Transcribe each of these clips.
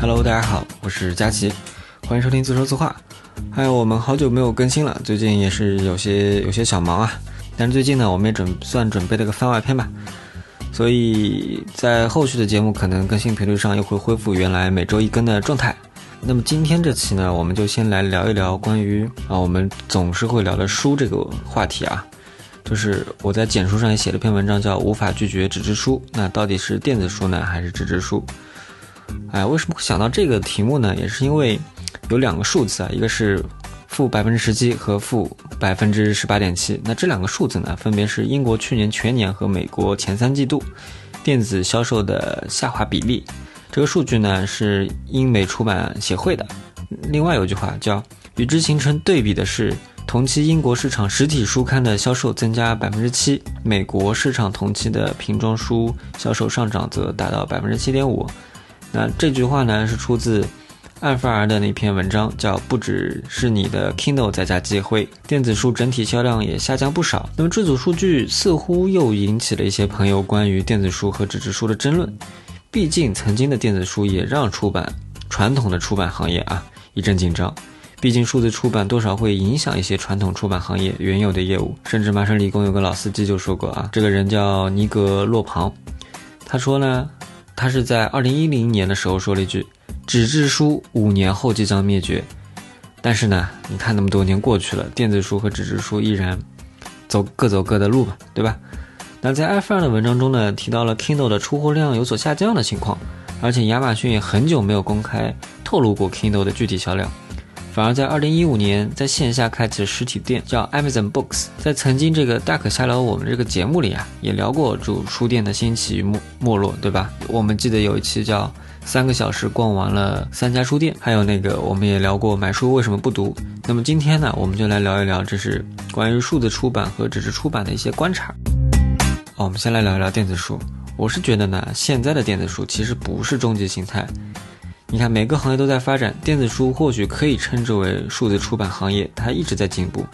Hello，大家好，我是佳琪，欢迎收听自说自话。还有我们好久没有更新了，最近也是有些有些小忙啊。但是最近呢，我们也准算准备了个番外篇吧，所以在后续的节目可能更新频率上又会恢复原来每周一更的状态。那么今天这期呢，我们就先来聊一聊关于啊我们总是会聊的书这个话题啊，就是我在简书上也写了篇文章，叫《无法拒绝纸质书》，那到底是电子书呢，还是纸质书？哎，为什么会想到这个题目呢？也是因为有两个数字啊，一个是负百分之十七和负百分之十八点七。那这两个数字呢，分别是英国去年全年和美国前三季度电子销售的下滑比例。这个数据呢是英美出版协会的。另外有句话叫“与之形成对比的是，同期英国市场实体书刊的销售增加百分之七，美国市场同期的瓶装书销售上涨则达到百分之七点五。”那这句话呢，是出自艾菲尔的那篇文章，叫“不只是你的 Kindle 在家积灰，电子书整体销量也下降不少”。那么这组数据似乎又引起了一些朋友关于电子书和纸质书的争论。毕竟曾经的电子书也让出版传统的出版行业啊一阵紧张。毕竟数字出版多少会影响一些传统出版行业原有的业务。甚至麻省理工有个老司机就说过啊，这个人叫尼格洛庞，他说呢。他是在二零一零年的时候说了一句：“纸质书五年后即将灭绝。”但是呢，你看那么多年过去了，电子书和纸质书依然走各走各的路吧，对吧？那在艾弗尔的文章中呢，提到了 Kindle 的出货量有所下降的情况，而且亚马逊也很久没有公开透露过 Kindle 的具体销量。反而在二零一五年，在线下开启了实体店，叫 Amazon Books。在曾经这个大可瞎聊我们这个节目里啊，也聊过主书店的兴起与没没落，对吧？我们记得有一期叫三个小时逛完了三家书店，还有那个我们也聊过买书为什么不读。那么今天呢，我们就来聊一聊，这是关于数字出版和纸质出版的一些观察。哦，我们先来聊一聊电子书。我是觉得呢，现在的电子书其实不是终极形态。你看，每个行业都在发展，电子书或许可以称之为数字出版行业，它一直在进步。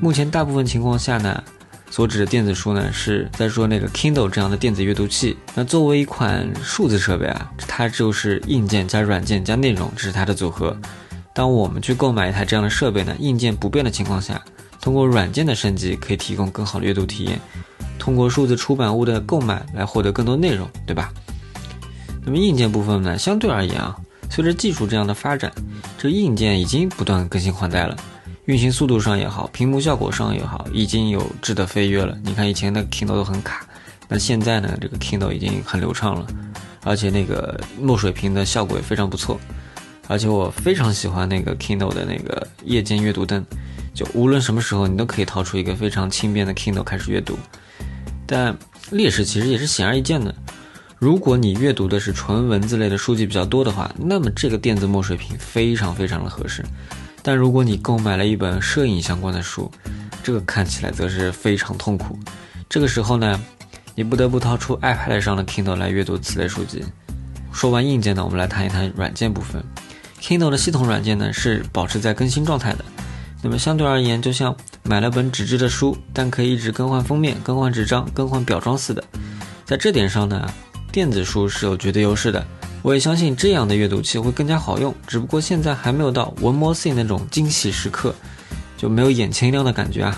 目前大部分情况下呢，所指的电子书呢，是在说那个 Kindle 这样的电子阅读器。那作为一款数字设备啊，它就是硬件加软件加内容，这是它的组合。当我们去购买一台这样的设备呢，硬件不变的情况下，通过软件的升级可以提供更好的阅读体验，通过数字出版物的购买来获得更多内容，对吧？那么硬件部分呢，相对而言啊。随着技术这样的发展，这硬件已经不断更新换代了，运行速度上也好，屏幕效果上也好，已经有质的飞跃了。你看以前的 Kindle 都很卡，那现在呢，这个 Kindle 已经很流畅了，而且那个墨水屏的效果也非常不错。而且我非常喜欢那个 Kindle 的那个夜间阅读灯，就无论什么时候你都可以掏出一个非常轻便的 Kindle 开始阅读。但劣势其实也是显而易见的。如果你阅读的是纯文字类的书籍比较多的话，那么这个电子墨水屏非常非常的合适。但如果你购买了一本摄影相关的书，这个看起来则是非常痛苦。这个时候呢，你不得不掏出 iPad 上的 Kindle 来阅读此类书籍。说完硬件呢，我们来谈一谈软件部分。Kindle 的系统软件呢是保持在更新状态的。那么相对而言，就像买了本纸质的书，但可以一直更换封面、更换纸张、更换表装似的。在这点上呢。电子书是有绝对优势的，我也相信这样的阅读器会更加好用。只不过现在还没有到 One More Thing 那种惊喜时刻，就没有眼前一亮的感觉啊。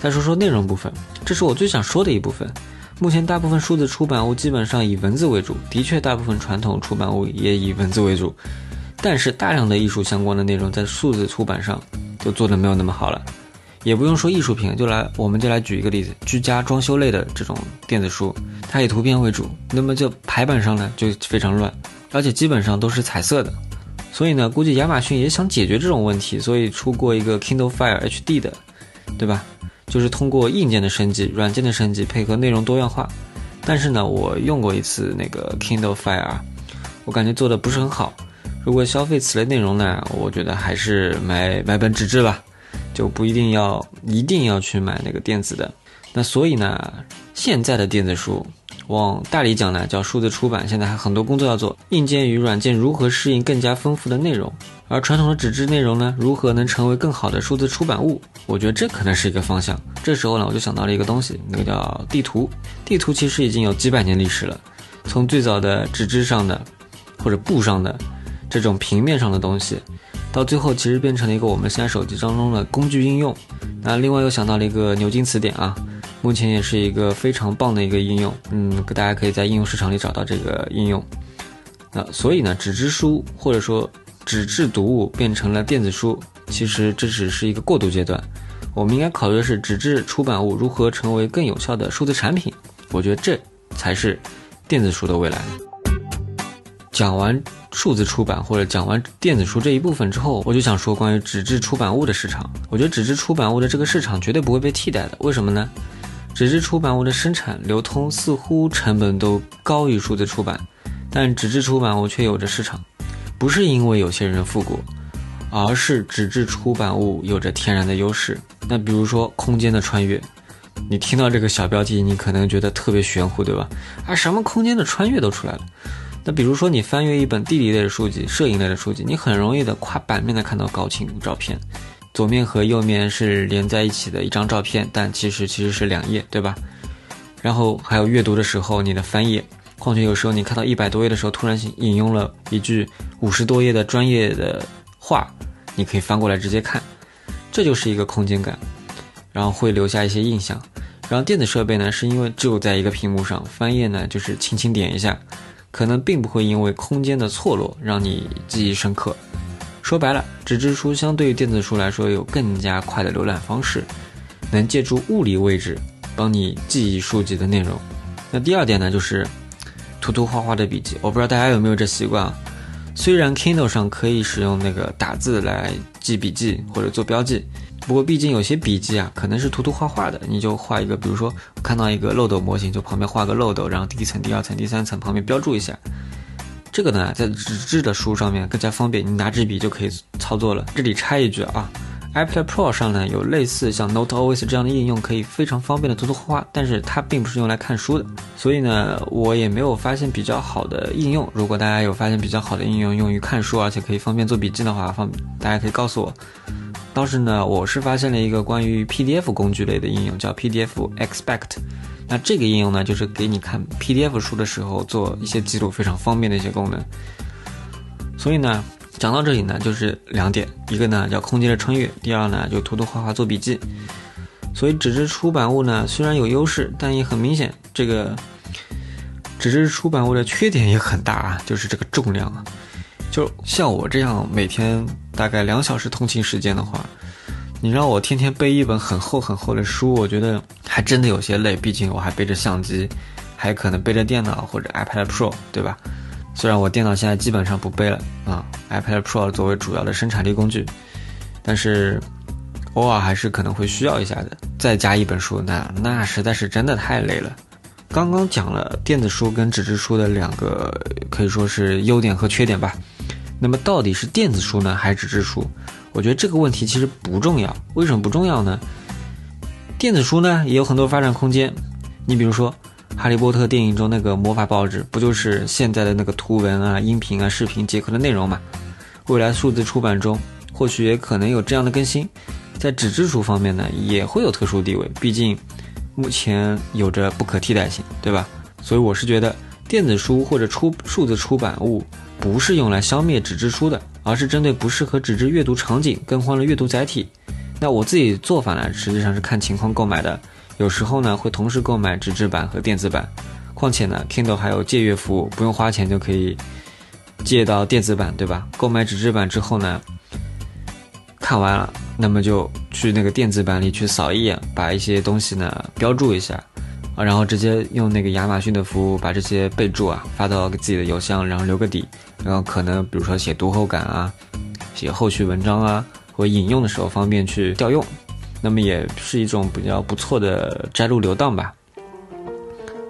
再说说内容部分，这是我最想说的一部分。目前大部分数字出版物基本上以文字为主，的确大部分传统出版物也以文字为主，但是大量的艺术相关的内容在数字出版上就做的没有那么好了。也不用说艺术品，就来我们就来举一个例子，居家装修类的这种电子书，它以图片为主，那么就排版上呢就非常乱，而且基本上都是彩色的，所以呢，估计亚马逊也想解决这种问题，所以出过一个 Kindle Fire HD 的，对吧？就是通过硬件的升级、软件的升级，配合内容多样化。但是呢，我用过一次那个 Kindle Fire，我感觉做的不是很好。如果消费此类内容呢，我觉得还是买买本纸质吧。就不一定要一定要去买那个电子的，那所以呢，现在的电子书往大里讲呢，叫数字出版，现在还很多工作要做，硬件与软件如何适应更加丰富的内容，而传统的纸质内容呢，如何能成为更好的数字出版物？我觉得这可能是一个方向。这时候呢，我就想到了一个东西，那个叫地图。地图其实已经有几百年历史了，从最早的纸质上的或者布上的。这种平面上的东西，到最后其实变成了一个我们现在手机当中的工具应用。那另外又想到了一个牛津词典啊，目前也是一个非常棒的一个应用，嗯，大家可以在应用市场里找到这个应用。那所以呢，纸质书或者说纸质读物变成了电子书，其实这只是一个过渡阶段。我们应该考虑的是纸质出版物如何成为更有效的数字产品。我觉得这才是电子书的未来。讲完数字出版或者讲完电子书这一部分之后，我就想说关于纸质出版物的市场。我觉得纸质出版物的这个市场绝对不会被替代的。为什么呢？纸质出版物的生产、流通似乎成本都高于数字出版。但纸质出版物却有着市场，不是因为有些人复古，而是纸质出版物有着天然的优势。那比如说空间的穿越，你听到这个小标题，你可能觉得特别玄乎，对吧？啊，什么空间的穿越都出来了。那比如说你翻阅一本地理类的书籍、摄影类的书籍，你很容易的跨版面的看到高清照片，左面和右面是连在一起的一张照片，但其实其实是两页，对吧？然后还有阅读的时候，你的翻页。况且有时候你看到一百多页的时候，突然引用了一句五十多页的专业的话，你可以翻过来直接看，这就是一个空间感，然后会留下一些印象。然后电子设备呢，是因为只有在一个屏幕上翻页呢，就是轻轻点一下，可能并不会因为空间的错落让你记忆深刻。说白了，纸质书相对于电子书来说有更加快的浏览方式，能借助物理位置帮你记忆书籍的内容。那第二点呢，就是。涂涂画画的笔记，我不知道大家有没有这习惯啊。虽然 Kindle 上可以使用那个打字来记笔记或者做标记，不过毕竟有些笔记啊，可能是涂涂画画的，你就画一个，比如说看到一个漏斗模型，就旁边画个漏斗，然后第一层、第二层、第三层旁边标注一下。这个呢，在纸质的书上面更加方便，你拿支笔就可以操作了。这里插一句啊。iPad Pro 上呢有类似像 NoteOS 这样的应用，可以非常方便的涂涂画画，但是它并不是用来看书的，所以呢我也没有发现比较好的应用。如果大家有发现比较好的应用用于看书，而且可以方便做笔记的话，方大家可以告诉我。倒是呢，我是发现了一个关于 PDF 工具类的应用，叫 PDF Expect。那这个应用呢，就是给你看 PDF 书的时候做一些记录非常方便的一些功能。所以呢。讲到这里呢，就是两点，一个呢叫空间的穿越，第二呢就涂涂画画做笔记。所以纸质出版物呢虽然有优势，但也很明显，这个纸质出版物的缺点也很大啊，就是这个重量啊。就像我这样每天大概两小时通勤时间的话，你让我天天背一本很厚很厚的书，我觉得还真的有些累。毕竟我还背着相机，还可能背着电脑或者 iPad Pro，对吧？虽然我电脑现在基本上不背了啊，iPad Pro 作为主要的生产力工具，但是偶尔还是可能会需要一下的。再加一本书，那那实在是真的太累了。刚刚讲了电子书跟纸质书的两个可以说是优点和缺点吧。那么到底是电子书呢，还是纸质书？我觉得这个问题其实不重要。为什么不重要呢？电子书呢也有很多发展空间。你比如说。哈利波特电影中那个魔法报纸，不就是现在的那个图文啊、音频啊、视频结合的内容吗？未来数字出版中，或许也可能有这样的更新。在纸质书方面呢，也会有特殊地位，毕竟目前有着不可替代性，对吧？所以我是觉得，电子书或者出数字出版物不是用来消灭纸质书的，而是针对不适合纸质阅读场景更换了阅读载体。那我自己做法呢，实际上是看情况购买的。有时候呢，会同时购买纸质版和电子版。况且呢，Kindle 还有借阅服务，不用花钱就可以借到电子版，对吧？购买纸质版之后呢，看完了，那么就去那个电子版里去扫一眼，把一些东西呢标注一下，啊，然后直接用那个亚马逊的服务把这些备注啊发到自己的邮箱，然后留个底，然后可能比如说写读后感啊，写后续文章啊，或引用的时候方便去调用。那么也是一种比较不错的摘录流档吧。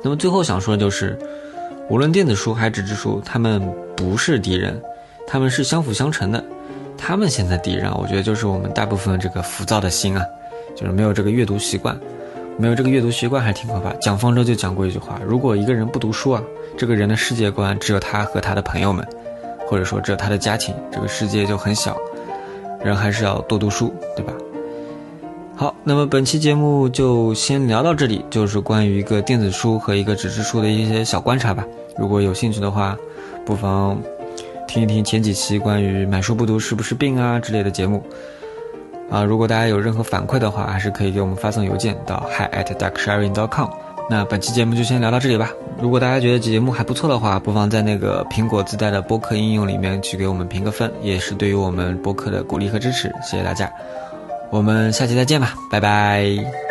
那么最后想说的就是，无论电子书还是纸质书，他们不是敌人，他们是相辅相成的。他们现在敌人，我觉得就是我们大部分这个浮躁的心啊，就是没有这个阅读习惯，没有这个阅读习惯还挺可怕。蒋方舟就讲过一句话：如果一个人不读书啊，这个人的世界观只有他和他的朋友们，或者说只有他的家庭，这个世界就很小。人还是要多读书，对吧？好，那么本期节目就先聊到这里，就是关于一个电子书和一个纸质书的一些小观察吧。如果有兴趣的话，不妨听一听前几期关于买书不读是不是病啊之类的节目。啊，如果大家有任何反馈的话，还是可以给我们发送邮件到 hi at ducksharing.com。那本期节目就先聊到这里吧。如果大家觉得节目还不错的话，不妨在那个苹果自带的播客应用里面去给我们评个分，也是对于我们播客的鼓励和支持。谢谢大家，我们下期再见吧，拜拜。